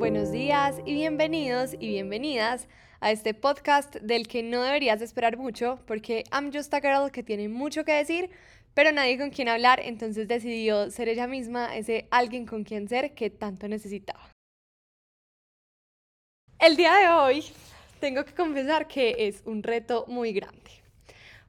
Buenos días y bienvenidos y bienvenidas a este podcast del que no deberías esperar mucho porque I'm just a girl que tiene mucho que decir, pero nadie con quien hablar, entonces decidió ser ella misma ese alguien con quien ser que tanto necesitaba. El día de hoy tengo que confesar que es un reto muy grande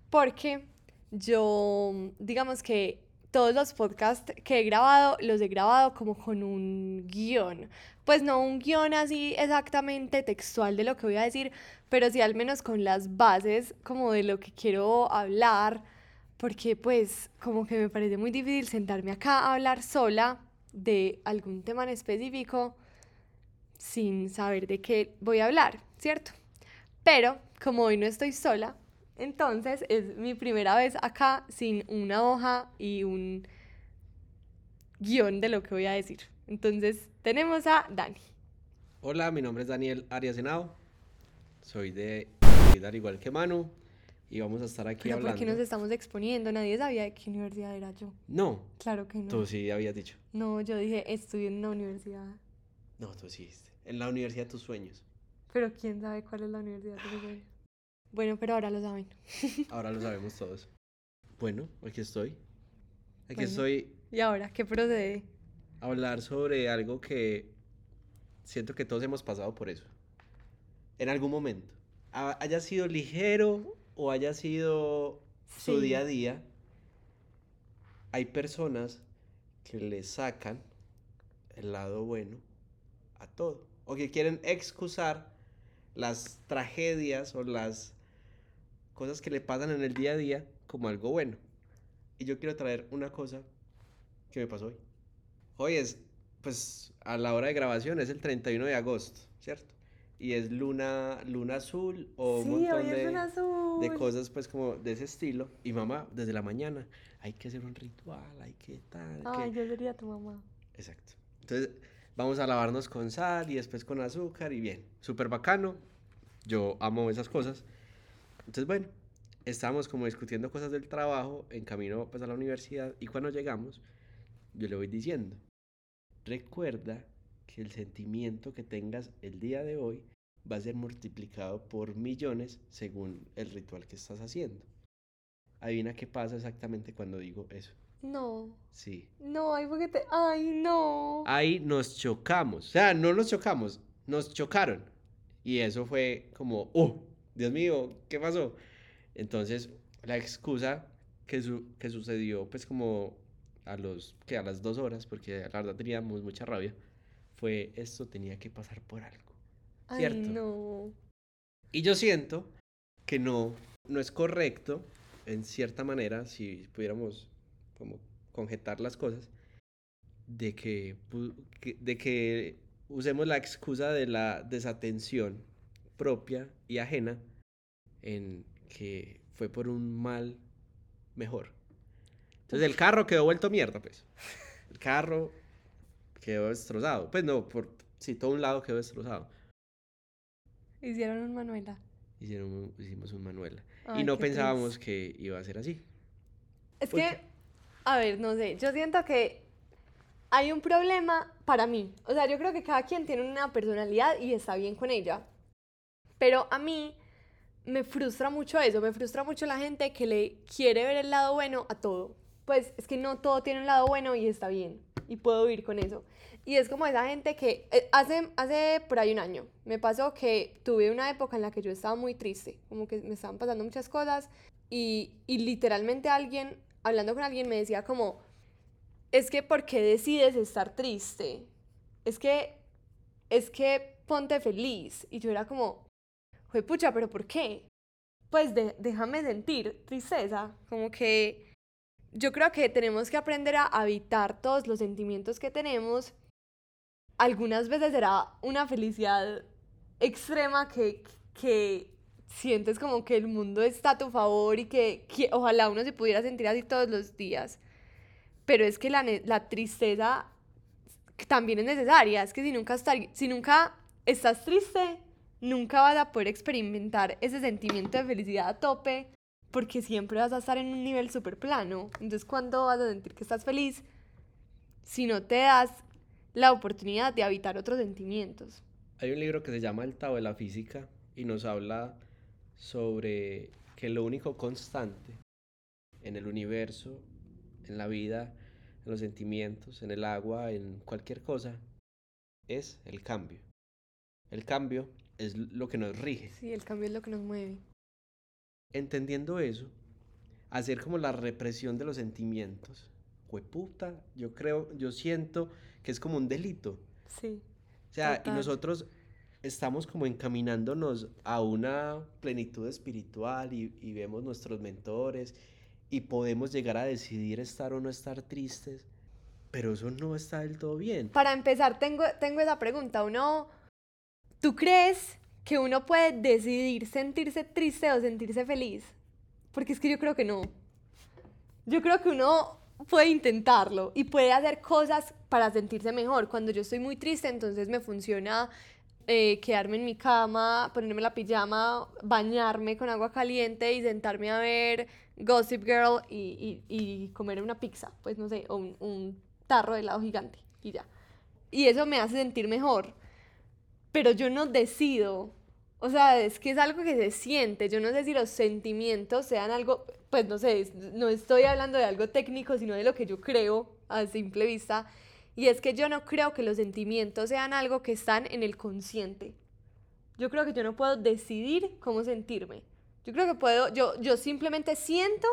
porque yo, digamos que todos los podcasts que he grabado los he grabado como con un guion. Pues no un guion así exactamente textual de lo que voy a decir, pero sí al menos con las bases como de lo que quiero hablar, porque pues como que me parece muy difícil sentarme acá a hablar sola de algún tema en específico sin saber de qué voy a hablar, ¿cierto? Pero como hoy no estoy sola, entonces es mi primera vez acá sin una hoja y un guion de lo que voy a decir. Entonces tenemos a Dani. Hola, mi nombre es Daniel Arias Henao. Soy de Dar igual que Manu. Y vamos a estar aquí Pero hablando. ¿por qué nos estamos exponiendo? Nadie sabía de qué universidad era yo. No, Claro que no. tú sí habías dicho. No, yo dije estudio en una universidad. No, tú sí. En la universidad de tus sueños. Pero quién sabe cuál es la universidad de mis sueños. Bueno, pero ahora lo saben. Ahora lo sabemos todos. Bueno, aquí estoy. Aquí Bueno. estoy ¿Y ahora qué procede? Hablar sobre algo que siento que todos hemos pasado por eso. En algún momento. Ha- Haya sido ligero o haya sido su día a día. Hay personas que le sacan el lado bueno a todo. O que quieren excusar las tragedias o las cosas que le pasan en el día a día como algo bueno. Y yo quiero traer una cosa que me pasó hoy. Hoy es, pues, a la hora de grabación es el 31 de agosto, ¿cierto? Y es luna, luna azul o un sí, montón hoy es de, un azul. de cosas, pues, como de ese estilo. Y mamá, desde la mañana, hay que hacer un ritual, hay que tal, Ay, que... yo sería tu mamá. Exacto. Entonces, vamos a lavarnos con sal y después con azúcar y bien, súper bacano. Yo amo esas cosas. Entonces, bueno, estábamos como discutiendo cosas del trabajo en camino pues a la universidad y cuando llegamos, yo le voy diciendo, recuerda que el sentimiento que tengas el día de hoy va a ser multiplicado por millones según el ritual que estás haciendo. Adivina qué pasa exactamente cuando digo eso. No, Sí. no, ay, porque te... Ay, no. ahí nos chocamos. O sea, no nos chocamos, nos chocaron. Y eso fue como, ¡oh! Dios mío, ¿qué pasó? Entonces, la excusa que, su- que sucedió, pues como a los, que a las dos horas, porque la verdad teníamos mucha rabia, fue esto tenía que pasar por algo. Ay, ¿cierto? no. Y yo siento que no, no es correcto, en cierta manera, si pudiéramos como conjetar las cosas, de que- de que usemos la excusa de la desatención propia y ajena en que fue por un mal mejor. Entonces el carro quedó vuelto mierda, pues. El carro quedó destrozado. Pues no, por sí, todo un lado quedó destrozado. Hicieron un Manuela. Hicieron un- hicimos un Manuela. Ay, y no pensábamos triste. que iba a ser así. Es ¿Por que, a ver, no sé, yo siento que hay un problema para mí. O sea, yo creo que cada quien tiene una personalidad y está bien con ella. Pero a mí me frustra mucho eso, me frustra mucho la gente que le quiere ver el lado bueno a todo. Pues es que no todo tiene un lado bueno y está bien. Y puedo vivir con eso. Y es como esa gente que eh, hace, hace por ahí un año me pasó que tuve una época en la que yo estaba muy triste, como que me estaban pasando muchas cosas y, y literalmente alguien, hablando con alguien, me decía como, es que ¿por qué decides estar triste? Es que, es que ponte feliz. Y yo era como, fue pucha, pero ¿por qué? Pues déjame sentir tristeza, como que yo creo que tenemos que aprender a habitar todos los sentimientos que tenemos. Algunas veces será una felicidad extrema que, que sientes como que el mundo está a tu favor y que, ojalá uno se pudiera sentir así todos los días. Pero es que la, la tristeza también es necesaria. Es que si nunca, estar, si nunca estás triste, nunca vas a poder experimentar ese sentimiento de felicidad a tope porque siempre vas a estar en un nivel súper plano. Entonces, ¿cuándo vas a sentir que estás feliz? Si no te das la oportunidad de habitar otros sentimientos. Hay un libro que se llama El Tao de la Física y nos habla sobre que lo único constante en el universo, en la vida, en los sentimientos, en el agua, en cualquier cosa, es el cambio. El cambio es lo que nos rige. Sí, el cambio es lo que nos mueve. Entendiendo eso, hacer como la represión de los sentimientos, puta, yo creo, yo siento que es como un delito. Sí. O sea, y nosotros estamos como encaminándonos a una plenitud espiritual y, y, vemos nuestros mentores y podemos llegar a decidir estar o no estar tristes, pero eso no está del todo bien. Para empezar, tengo, tengo esa pregunta. Uno, ¿tú crees que uno puede decidir sentirse triste o sentirse feliz? Porque es que yo creo que no. Yo creo que uno puede intentarlo y puede hacer cosas para sentirse mejor. Cuando yo estoy muy triste, entonces me funciona eh, quedarme en mi cama, ponerme la pijama, bañarme con agua caliente y sentarme a ver Gossip Girl y, y, comer una pizza, pues no sé, o un, un tarro de helado gigante y ya. Y eso me hace sentir mejor. Pero yo no decido o sea, es que es algo que se siente. Yo no sé si los sentimientos sean algo, pues no sé, no estoy hablando de algo técnico, sino de lo que yo creo a simple vista. Y es que yo no creo que los sentimientos sean algo que están en el consciente. Yo creo que yo no puedo decidir cómo sentirme. Yo creo que puedo, yo, yo simplemente siento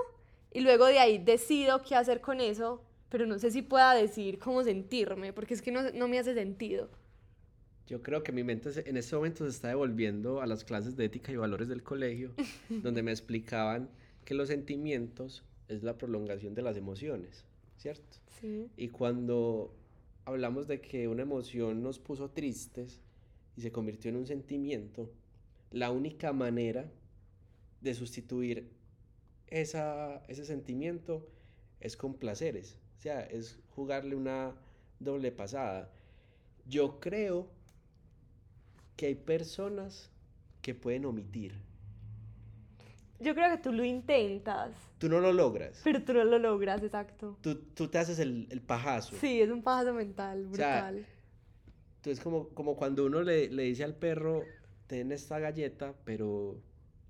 y luego de ahí decido qué hacer con eso, pero no sé si pueda decidir cómo sentirme, porque es que no, no me hace sentido. Yo creo que mi mente en este momento se está devolviendo a las clases de ética y valores del colegio, donde me explicaban que los sentimientos es la prolongación de las emociones, ¿cierto? Sí. Y cuando hablamos de que una emoción nos puso tristes y se convirtió en un sentimiento, la única manera de sustituir esa, ese sentimiento es con placeres, o sea, es jugarle una doble pasada. Yo creo que hay personas que pueden omitir. Yo creo que tú lo intentas. Tú no lo logras. Pero tú no lo logras, exacto. Tú, tú te haces el, el, pajazo. Sí, es un pajazo mental, brutal. O sea, entonces, como, como cuando uno le, le dice al perro, ten esta galleta, pero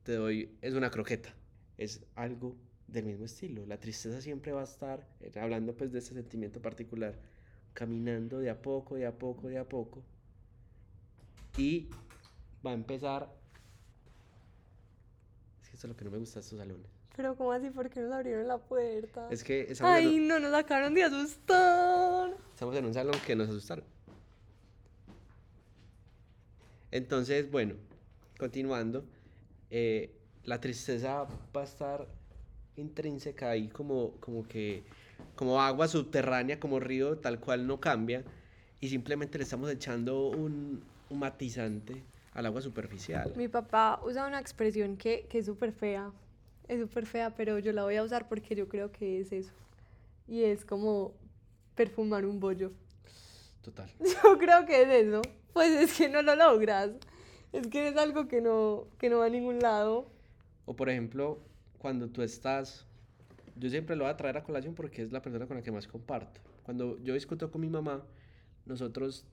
te doy, es una croqueta. Es algo del mismo estilo. La tristeza siempre va a estar, eh, hablando pues de ese sentimiento particular, caminando de a poco, de a poco, de a poco, y va a empezar. Es que esto es lo que no me gusta de estos salones. Pero, ¿cómo así? ¿Por qué nos abrieron la puerta? Es que. Ay, no, nos acabaron de asustar. Estamos en un salón que nos asustaron. Entonces, bueno, continuando. Eh, la tristeza va a estar intrínseca ahí, como, como que. Como agua subterránea, como río, tal cual no cambia. Y simplemente le estamos echando un, un matizante al agua superficial. Mi papá usa una expresión que, que es súper fea, es súper fea, pero yo la voy a usar porque yo creo que es eso. Y es como perfumar un bollo. Total. Yo creo que es eso. Pues es que no lo logras. Es que es algo que no, que no va a ningún lado. O por ejemplo, cuando tú estás, yo siempre lo voy a traer a colación porque es la persona con la que más comparto. Cuando yo discuto con mi mamá, nosotros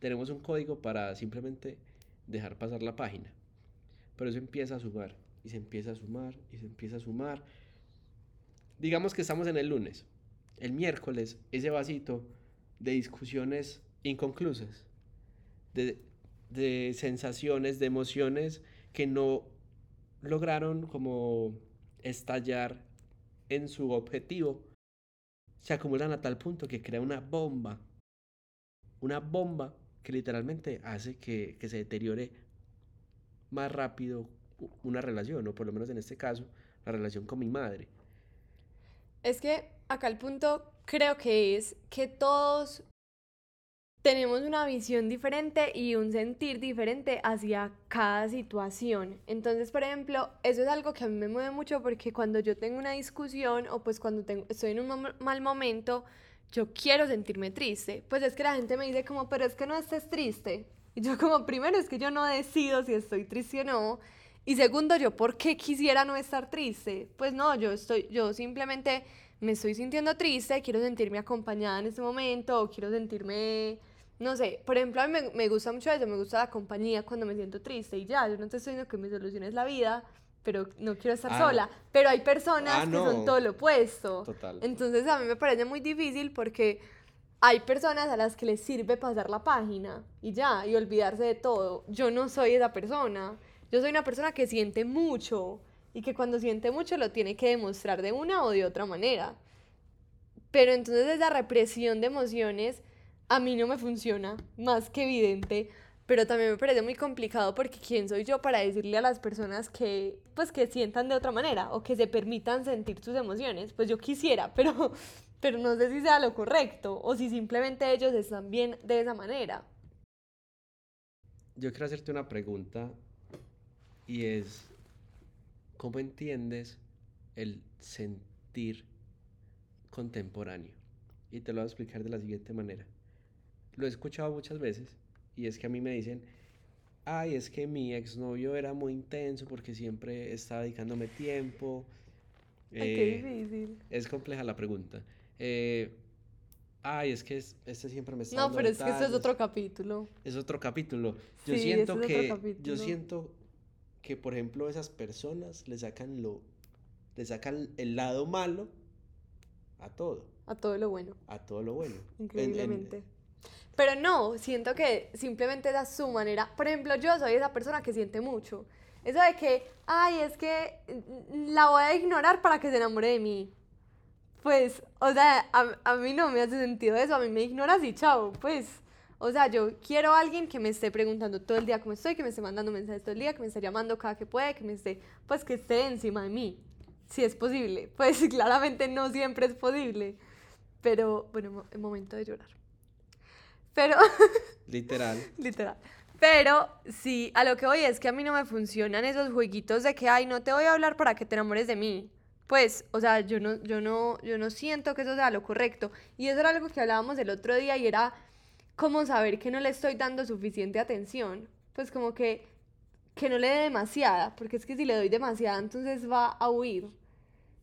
tenemos un código para simplemente dejar pasar la página. Pero eso empieza a sumar, y se empieza a sumar, y se empieza a sumar. Digamos que estamos en el lunes. El miércoles, ese vasito de discusiones inconclusas, de, sensaciones, de emociones que no lograron como estallar en su objetivo, se acumulan a tal punto que crea una bomba. Una bomba que literalmente hace que, que se deteriore más rápido una relación, o por lo menos en este caso, la relación con mi madre. Es que acá el punto creo que es que todos tenemos una visión diferente y un sentir diferente hacia cada situación. Entonces, por ejemplo, eso es algo que a mí me mueve mucho porque cuando yo tengo una discusión o pues cuando tengo, estoy en un mal momento, yo quiero sentirme triste. Pues es que la gente me dice como, pero es que no estés triste. Y yo como, primero es que yo no decido si estoy triste o no. Y segundo, yo, ¿por qué quisiera no estar triste? Pues no, yo estoy, yo simplemente me estoy sintiendo triste, quiero sentirme acompañada en este momento, o quiero sentirme, no sé, por ejemplo, a mí me, me gusta mucho eso, me gusta la compañía cuando me siento triste y ya, yo no te estoy diciendo que mi solución es la vida, pero no quiero estar Ah. sola. Pero hay personas Ah, que son todo lo opuesto. Total. Entonces a mí me parece muy difícil porque hay personas a las que les sirve pasar la página y ya, y olvidarse de todo. Yo no soy esa persona. Yo soy una persona que siente mucho y que cuando siente mucho lo tiene que demostrar de una o de otra manera. Pero entonces esa represión de emociones a mí no me funciona, más que evidente, pero también me parece muy complicado porque quién soy yo para decirle a las personas que pues que sientan de otra manera o que se permitan sentir sus emociones. Pues yo quisiera, pero pero no sé si sea lo correcto o si simplemente ellos están bien de esa manera. Yo quiero hacerte una pregunta y es, ¿cómo entiendes el sentir contemporáneo? Y te lo voy a explicar de la siguiente manera. Lo he escuchado muchas veces y es que a mí me dicen, ay, es que mi exnovio era muy intenso porque siempre estaba dedicándome tiempo. Ay, qué Eh, difícil. es compleja la pregunta. Eh, ay, es que es- este siempre me está No, dando pero es que esto es detalles". otro capítulo. Es otro capítulo. Yo Sí, siento ese es otro que, yo siento que, por ejemplo, esas personas le sacan lo, le sacan el lado malo a todo, A todo lo bueno. a todo lo bueno. En- en- Increíblemente. Pero no, siento que simplemente esa es su manera. Por ejemplo, yo soy esa persona que siente mucho. Eso de que, ay, es que mm, la voy a ignorar para que se enamore de mí. Pues, o sea, a, a mí no me hace sentido eso. A mí me ignoras y chao. Pues, o sea, yo quiero a alguien que me esté preguntando todo el día cómo estoy, que me esté mandando mensajes todo el día, que me esté llamando cada que puede, que me esté, pues, que esté encima de mí. Si es posible. Pues, claramente no siempre es posible. Pero, bueno, es momento de llorar. Pero, Literal. literal. Pero sí, a lo que voy es que a mí no me funcionan esos jueguitos de que, ay, no te voy a hablar para que te enamores de mí. Pues, o sea, yo no, yo no, yo no siento que eso sea lo correcto. Y eso era algo que hablábamos el otro día y era cómo saber que no le estoy dando suficiente atención. Pues como que, que no le dé demasiada, porque es que si le doy demasiada, entonces va a huir.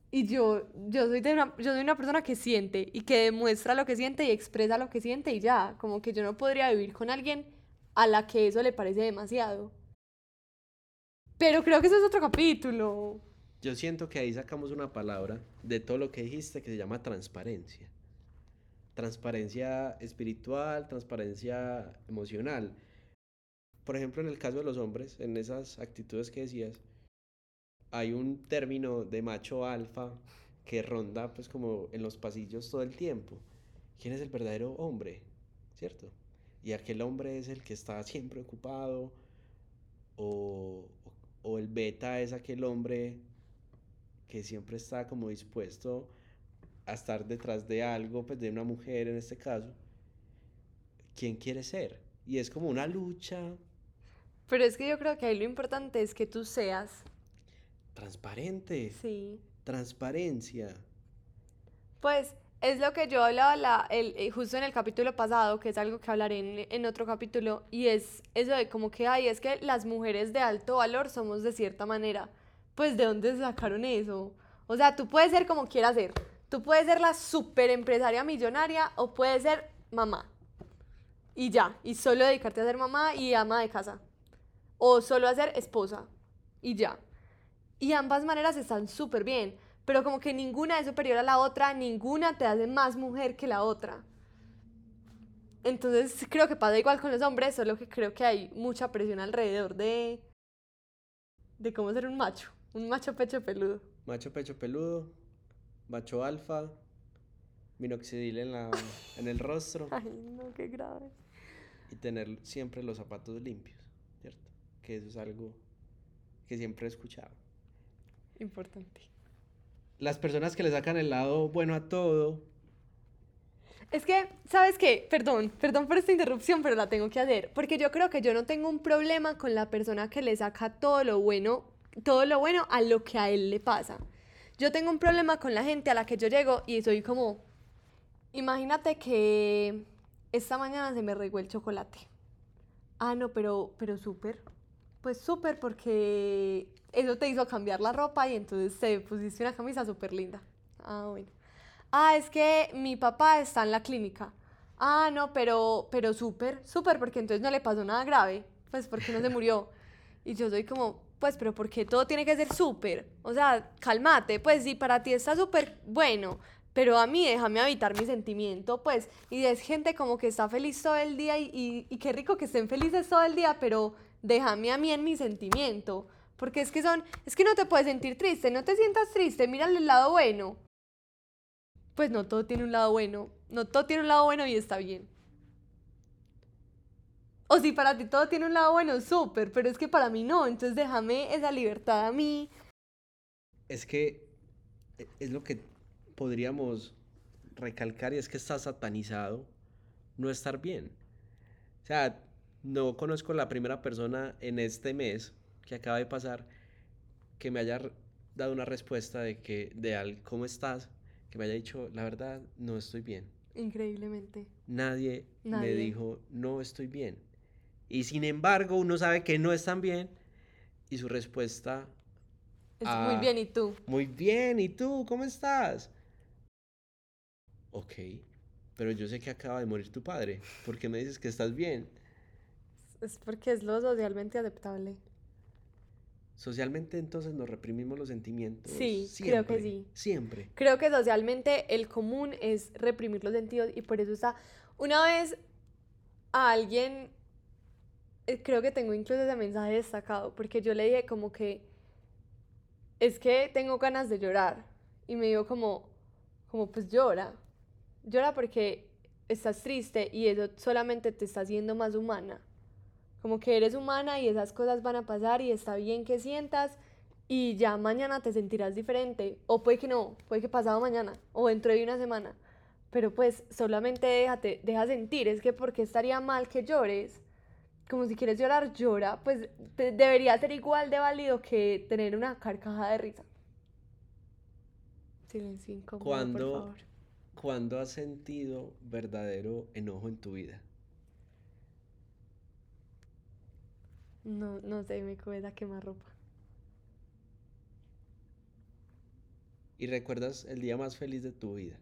Y yo, yo, soy de una, yo soy una persona que siente y que demuestra lo que siente y expresa lo que siente y ya, como que yo no podría vivir con alguien a la que eso le parece demasiado. Pero creo que eso es otro capítulo. Yo siento que ahí sacamos una palabra de todo lo que dijiste que se llama transparencia. Transparencia espiritual, transparencia emocional. Por ejemplo, en el caso de los hombres, en esas actitudes que decías, hay un término de macho alfa que ronda pues como en los pasillos todo el tiempo. ¿Quién es el verdadero hombre? ¿Cierto? Y aquel hombre es el que está siempre ocupado o, o el beta es aquel hombre que siempre está como dispuesto a estar detrás de algo, pues de una mujer en este caso. ¿Quién quiere ser? Y es como una lucha Pero es que yo creo que ahí lo importante es que tú seas. Transparente, Sí. transparencia. Pues es lo que yo hablaba la, el, eh, justo en el capítulo pasado, que es algo que hablaré en, en otro capítulo, y es eso de como que, ay, es que las mujeres de alto valor somos de cierta manera. Pues, ¿de dónde sacaron eso? O sea, tú puedes ser como quieras ser. Tú puedes ser la super empresaria millonaria o puedes ser mamá. Y ya, y solo dedicarte a ser mamá y ama de casa. O solo a ser esposa. Y ya. Y ambas maneras están súper bien, pero como que ninguna es superior a la otra, ninguna te hace más mujer que la otra. Entonces creo que pasa igual con los hombres, solo que creo que hay mucha presión alrededor de de cómo ser un macho, un macho pecho peludo. Macho pecho peludo, macho alfa, minoxidil en, la, en el rostro Ay, no, qué grave. y tener siempre los zapatos limpios, ¿cierto? Que eso es algo que siempre he escuchado. Importante. Las personas que le sacan el lado bueno a todo, Es que, ¿sabes qué? Perdón, perdón por esta interrupción, pero la tengo que hacer. Porque yo creo que yo no tengo un problema con la persona que le saca todo lo bueno, todo lo bueno a lo que a él le pasa. Yo tengo un problema con la gente a la que yo llego y soy como, imagínate que esta mañana se me regó el chocolate. Ah, no, pero, pero súper. Pues súper porque eso te hizo cambiar la ropa y entonces te pusiste una camisa súper linda. Ah, bueno. ah, es que mi papá está en la clínica. Ah, no, pero, pero súper, súper, porque entonces no le pasó nada grave, pues porque no se murió. Y yo soy como, pues, pero porque todo tiene que ser súper? O sea, cálmate, pues si para ti está súper bueno, pero a mí déjame habitar mi sentimiento, pues, y es gente como que está feliz todo el día y, y, y qué rico que estén felices todo el día, pero déjame a mí en mi sentimiento. Porque es que son, es que no te puedes sentir triste, no te sientas triste, mírale el lado bueno. Pues no todo tiene un lado bueno, no todo tiene un lado bueno y está bien. O si para ti todo tiene un lado bueno, súper, pero es que para mí no, entonces déjame esa libertad a mí. Es que e, es lo que podríamos recalcar y es que está satanizado no estar bien. O sea, no conozco la primera persona en este mes que acaba de pasar que me haya dado una respuesta de que de al cómo estás, que me haya dicho, la verdad, no estoy bien. Increíblemente. Nadie, me dijo, no estoy bien. Y sin embargo, uno sabe que no están bien y su respuesta es muy bien, ¿y tú? Muy bien, ¿y tú? ¿Cómo estás? Ok, pero yo sé que acaba de morir tu padre. ¿Por qué me dices que estás bien? Es porque es lo socialmente aceptable. Socialmente entonces nos reprimimos los sentimientos. Sí, creo que sí. Siempre. Creo que socialmente el común es reprimir los sentidos y por eso está... Una vez a alguien, eh, creo que tengo incluso ese mensaje destacado, porque yo le dije como que es que tengo ganas de llorar y me dijo como, como pues llora, llora porque estás triste y eso solamente te está haciendo más humana como que eres humana y esas cosas van a pasar y está bien que sientas y ya mañana te sentirás diferente. O puede que no, puede que pasado mañana o dentro de una semana. Pero pues solamente déjate, deja sentir, es que porque estaría mal que llores. Como si quieres llorar, llora, pues debería ser igual de válido que tener una carcajada de risa. Silencio incómodo, por favor. ¿Cuándo has sentido verdadero enojo en tu vida? No, no sé, me queda quemar ropa. ¿Y recuerdas el día más feliz de tu vida?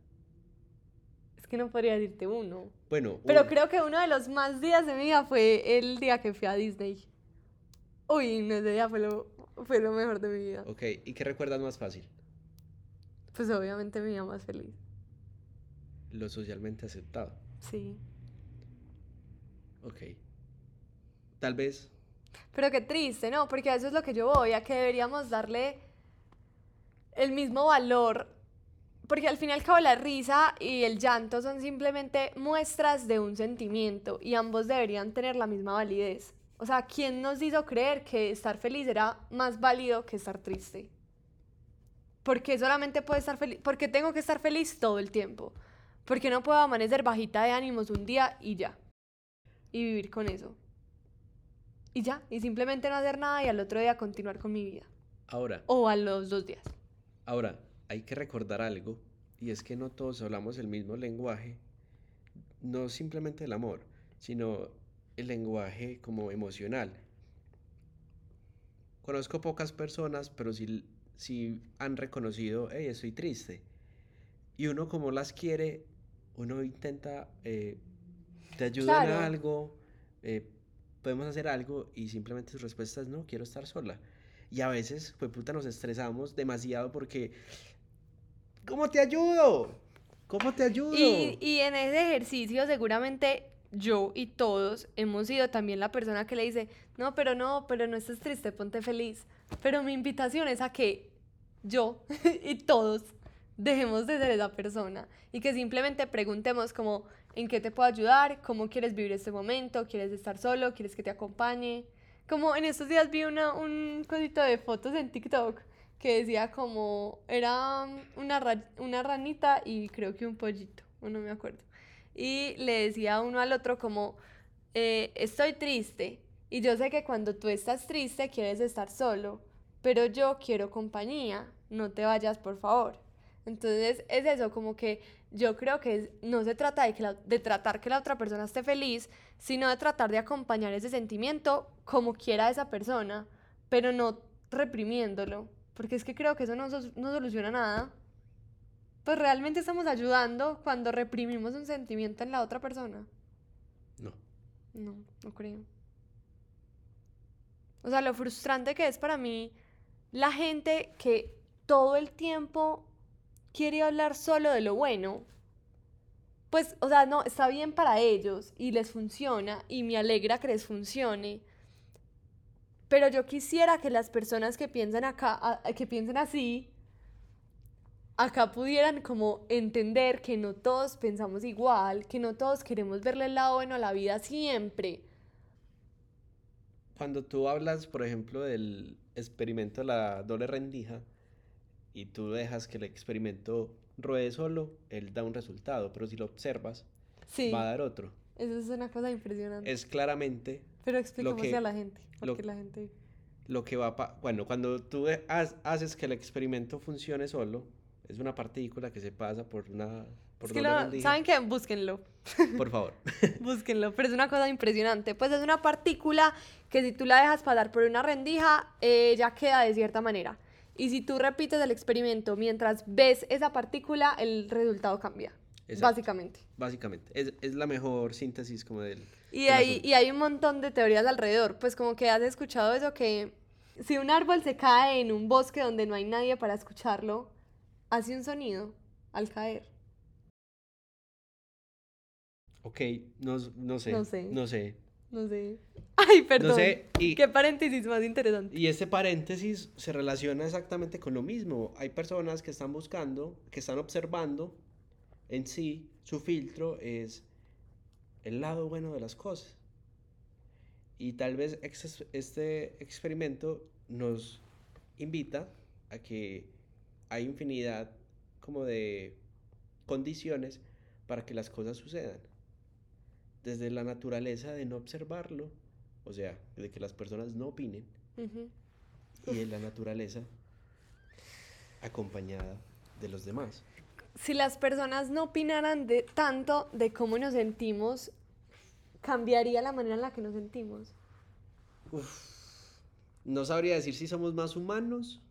Es que no podría decirte uno. Bueno. Pero creo que uno de los más días de mi vida fue el día que fui a Disney. Uy, no, ese día fue lo, fue lo mejor de mi vida. Ok, ¿y qué recuerdas más fácil? Pues obviamente mi día más feliz. Lo socialmente aceptado. Sí. Ok. Tal vez pero qué triste, ¿no? Porque eso es lo que yo voy, a que deberíamos darle el mismo valor. Porque al fin y al cabo la risa y el llanto son simplemente muestras de un sentimiento y ambos deberían tener la misma validez. O sea, ¿quién nos hizo creer que estar feliz era más válido que estar triste? ¿Por qué solamente puedo estar feliz? Porque tengo que estar feliz todo el tiempo. Porque no puedo amanecer bajita de ánimos un día y ya. Y vivir con eso y ya, y simplemente no hacer nada y al otro día continuar con mi vida. Ahora. O a los dos días. Ahora, hay que recordar algo, y es que no todos hablamos el mismo lenguaje, no simplemente el amor, sino el lenguaje como emocional. Conozco pocas personas, pero sí, sí han reconocido, hey, estoy triste. Y uno como las quiere, uno intenta, eh, te ayudan a algo, eh, podemos hacer algo y simplemente su respuesta es no, quiero estar sola. Y a veces, pues puta, nos estresamos demasiado porque, ¿cómo te ayudo? ¿Cómo te ayudo? Y, y en ese ejercicio seguramente yo y todos hemos sido también la persona que le dice, no, pero no, pero no estés triste, ponte feliz. Pero mi invitación es a que yo y todos dejemos de ser esa persona y que simplemente preguntemos como, ¿en qué te puedo ayudar? ¿Cómo quieres vivir este momento? ¿Quieres estar solo? ¿Quieres que te acompañe? Como en estos días vi una, un cosito de fotos en TikTok que decía como, era una, una ranita y creo que un pollito, no me acuerdo. Y le decía uno al otro como, eh, estoy triste y yo sé que cuando tú estás triste quieres estar solo, pero yo quiero compañía, no te vayas por favor. Entonces es eso, como que yo creo que no se trata de, que de tratar que la otra persona esté feliz, sino de tratar de acompañar ese sentimiento como quiera esa persona, pero no reprimiéndolo, porque es que creo que eso no, no soluciona nada. pues realmente estamos ayudando cuando reprimimos un sentimiento en la otra persona. No. No, no creo. O sea, lo frustrante que es para mí la gente que todo el tiempo quiere hablar solo de lo bueno. Pues, o sea, no, está bien para ellos y les funciona y me alegra que les funcione. Pero yo quisiera que las personas que piensan acá, que piensen así, acá pudieran como entender que no todos pensamos igual, que no todos queremos verle el lado bueno a la vida siempre. Cuando tú hablas, por ejemplo, del experimento de la doble rendija y tú dejas que el experimento ruede solo, él da un resultado, pero si lo observas, Sí, va a dar otro. eso es una cosa impresionante. Es claramente Pero que- a la gente, lo- porque la gente... lo que va pa- Bueno, cuando tú ha- haces que el experimento funcione solo, es una partícula que se pasa por una... Por Es que lo-. ¿Saben qué? Búsquenlo. Por favor. Búsquenlo, pero es una cosa impresionante. Pues es una partícula que si tú la dejas pasar por una rendija, eh, ya queda de cierta manera. Y si tú repites el experimento mientras ves esa partícula, el resultado cambia. Exacto. Básicamente. Básicamente. Es, es la mejor síntesis como del... Y del hay, y hay un montón de teorías alrededor. Pues como que has escuchado eso que si un árbol se cae en un bosque donde no hay nadie para escucharlo, hace un sonido al caer. Ok, no, no sé. No sé. No sé. No sé. Ay, perdón. No sé. Y, Qué paréntesis más interesante. y este paréntesis se relaciona exactamente con lo mismo. Hay personas que están buscando, que están observando en sí, su filtro es el lado bueno de las cosas. Y tal vez ex- este experimento nos invita a que hay infinidad como de condiciones para que las cosas sucedan. Desde la naturaleza de no observarlo, o sea, de que las personas no opinen, y de la naturaleza acompañada de los demás. si las personas no opinaran de tanto de cómo nos sentimos, cambiaría la manera en la que nos sentimos. No sabría decir si somos más humanos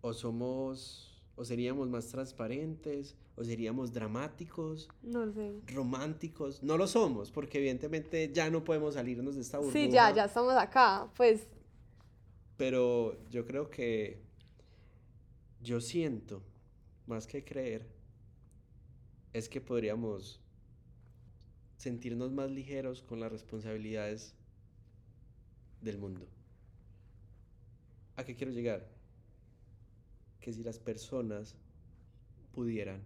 o somos o seríamos más transparentes o seríamos dramáticos, No sé. románticos. No lo somos porque evidentemente ya no podemos salirnos de esta burbuja. Sí, ya, ya estamos acá. Pues Pero yo creo que yo siento, más que creer, es que podríamos sentirnos más ligeros con las responsabilidades del mundo. ¿A qué quiero llegar? Que si las personas pudieran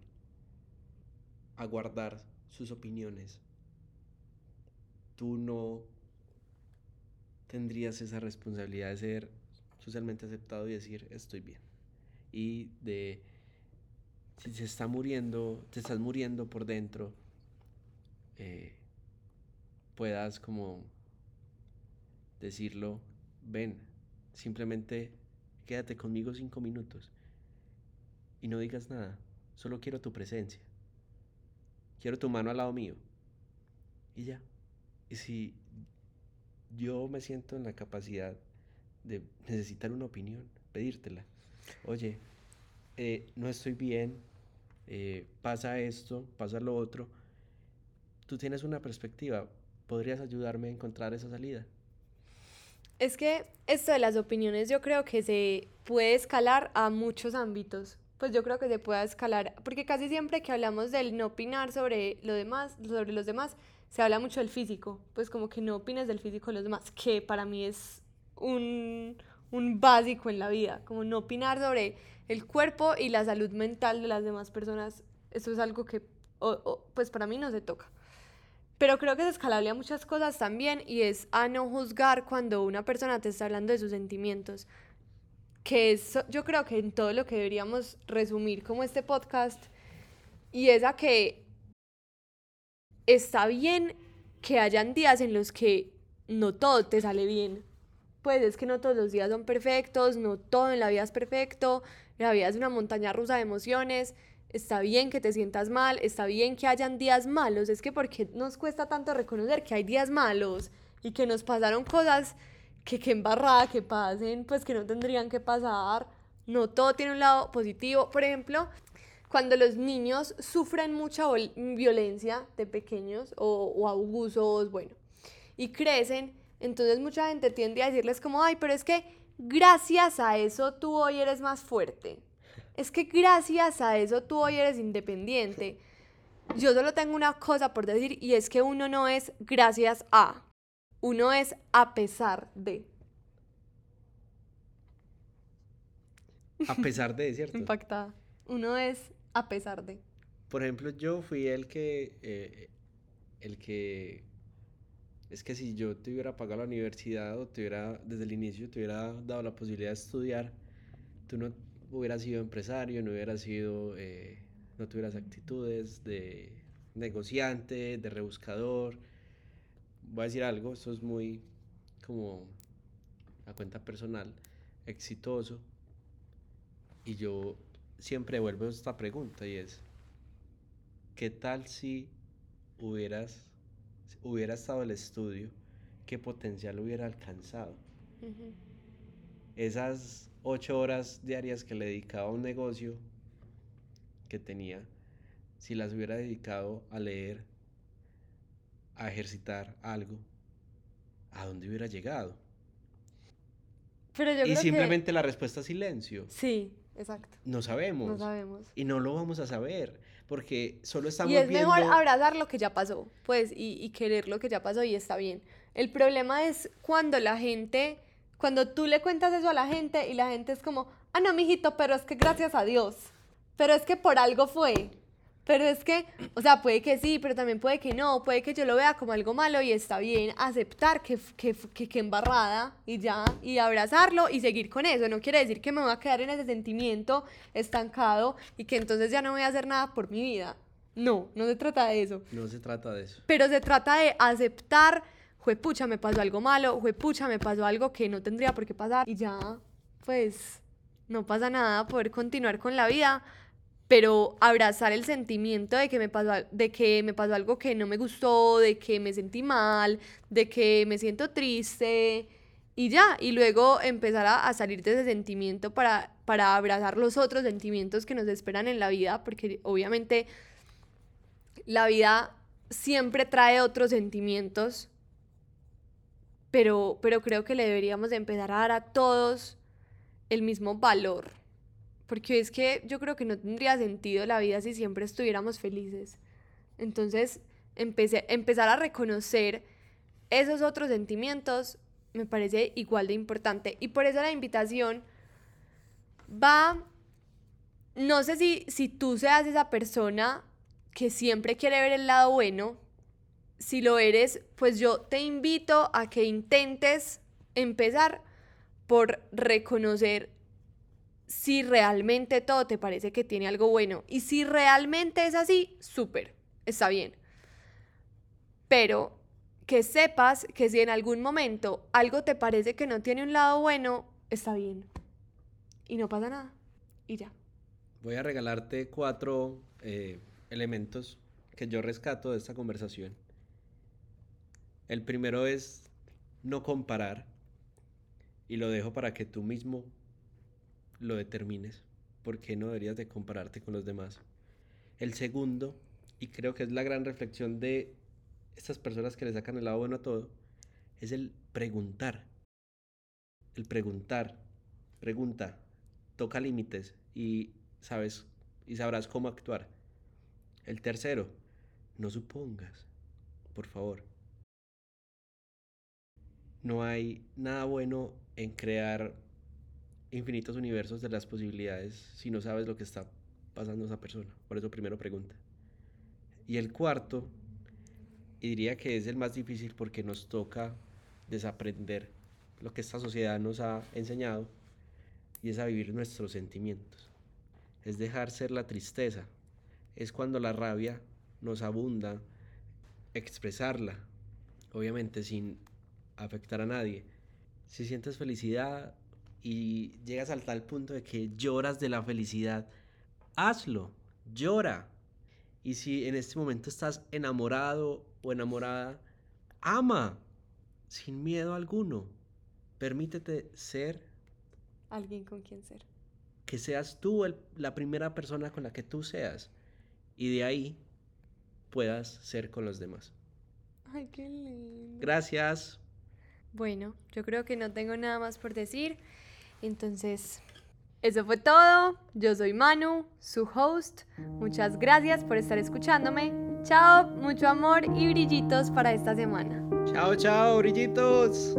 aguardar sus opiniones, tú no tendrías esa responsabilidad de ser socialmente aceptado y decir estoy bien. Y de si se está muriendo, te estás muriendo por dentro, eh, puedas como decirlo, ven, simplemente quédate conmigo cinco minutos y no digas nada, solo quiero tu presencia, quiero tu mano al lado mío y ya. Y si yo me siento en la capacidad de necesitar una opinión, pedírtela. Oye, eh, no estoy bien, eh, pasa esto, pasa lo otro. Tú tienes una perspectiva, ¿podrías ayudarme a encontrar esa salida? es que esto de las opiniones yo creo que se puede escalar a muchos ámbitos. Pues yo creo que se puede escalar, porque casi siempre que hablamos del no opinar sobre lo demás, sobre los demás, se habla mucho del físico, pues como que no opines del físico de los demás, que para mí es un, un básico en la vida, como no opinar sobre el cuerpo y la salud mental de las demás personas, eso es algo que, o- o, pues para mí no se toca. Pero creo que es escalable a muchas cosas también y es a no juzgar cuando una persona te está hablando de sus sentimientos. Que es, yo creo que en todo lo que deberíamos resumir como este podcast y es a que está bien que hayan días en los que no todo te sale bien. Pues es que no todos los días son perfectos, no todo en la vida es perfecto, la vida es una montaña rusa de emociones, está bien que te sientas mal, está bien que hayan días malos, es que porque nos cuesta tanto reconocer que hay días malos y que nos pasaron cosas que que embarrada que pasen, pues que no tendrían que pasar, No todo tiene un lado positivo. Por ejemplo, cuando los niños sufren mucha violencia de pequeños o, o abusos, bueno, y crecen, entonces mucha gente tiende a decirles como, ay, pero es que gracias a eso tú hoy eres más fuerte. Es que gracias a eso tú hoy eres independiente. Yo solo tengo una cosa por decir y es que uno no es gracias a, uno es a pesar de. A pesar de, ¿cierto? Impactada. Uno es a pesar de. Por ejemplo, yo fui el que, eh, el que, es que si yo te hubiera pagado la universidad o te hubiera, desde el inicio, te hubiera dado la posibilidad de estudiar, tú no hubieras sido empresario, no hubieras sido, eh, no tuvieras actitudes de negociante, de rebuscador. Voy a decir algo, esto es muy como a cuenta personal, exitoso. Y yo siempre vuelvo a esta pregunta y es, ¿qué tal si hubieras, hubiera estado el estudio, qué potencial hubiera alcanzado? Esas ocho horas diarias que le dedicaba a un negocio que tenía, si las hubiera dedicado a leer, a ejercitar algo, ¿a dónde hubiera llegado? Pero yo Y creo que... simplemente la respuesta es silencio. Sí, exacto. No sabemos. No sabemos. Y no lo vamos a saber, porque solo estamos Y es viendo... mejor abrazar lo que ya pasó, pues, y, y querer lo que ya pasó y está bien. El problema es cuando la gente, cuando tú le cuentas eso a la gente y la gente es como, ah, no, mijito, pero es que gracias a Dios, pero es que por algo fue, pero es que, o sea, puede que sí, pero también puede que no, puede que yo lo vea como algo malo y está bien aceptar que, que, que, que embarrada y ya, y abrazarlo y seguir con eso. No quiere decir que me voy a quedar en ese sentimiento estancado y que entonces ya no voy a hacer nada por mi vida. No, no se trata de eso. No se trata de eso. Pero se trata de aceptar, juepucha, me pasó algo malo, juepucha, me pasó algo que no tendría por qué pasar. Y ya, pues, no pasa nada, poder continuar con la vida, pero abrazar el sentimiento de que me pasó, de que me pasó algo que no me gustó, de que me sentí mal, de que me siento triste. Y ya, y luego empezar a, a salir de ese sentimiento para, para abrazar los otros sentimientos que nos esperan en la vida, porque obviamente la vida siempre trae otros sentimientos, pero, pero creo que le deberíamos de empezar a dar a todos el mismo valor, porque es que yo creo que no tendría sentido la vida si siempre estuviéramos felices. Entonces, empecé, empezar a reconocer esos otros sentimientos me parece igual de importante. Y por eso la invitación va, no sé si, si tú seas esa persona que siempre quiere ver el lado bueno. Si lo eres, pues yo te invito a que intentes empezar por reconocer si realmente todo te parece que tiene algo bueno. Y si realmente es así, súper, está bien. Pero que sepas que si en algún momento algo te parece que no tiene un lado bueno, está bien. Y no pasa nada. Y ya. Voy a regalarte cuatro eh, elementos que yo rescato de esta conversación. El primero es no comparar y lo dejo para que tú mismo lo determines. ¿Por qué no deberías de compararte con los demás? El segundo, y creo que es la gran reflexión de estas personas que le sacan el lado bueno a todo, es el preguntar. El preguntar. Pregunta. Toca límites y sabes y sabrás cómo actuar. El tercero, no supongas, por favor. No hay nada bueno en crear infinitos universos de las posibilidades si no sabes lo que está pasando esa persona. Por eso primero pregunta. Y el cuarto, y diría que es el más difícil porque nos toca desaprender lo que esta sociedad nos ha enseñado, y es a vivir nuestros sentimientos. Es dejar ser la tristeza. Es cuando la rabia nos abunda, expresarla, obviamente sin afectar a nadie. Si sientes felicidad y llegas al tal punto de que lloras de la felicidad, hazlo, llora. Y si en este momento estás enamorado o enamorada, ama, sin miedo alguno. Permítete ser Alguien con quien ser. que seas tú el- la primera persona con la que tú seas y de ahí puedas ser con los demás. Ay, qué lindo. Gracias. Bueno, yo creo que no tengo nada más por decir. Entonces, eso fue todo. Yo soy Manu, su host. Muchas gracias por estar escuchándome. Chao, mucho amor y brillitos para esta semana. Chao, chao, brillitos.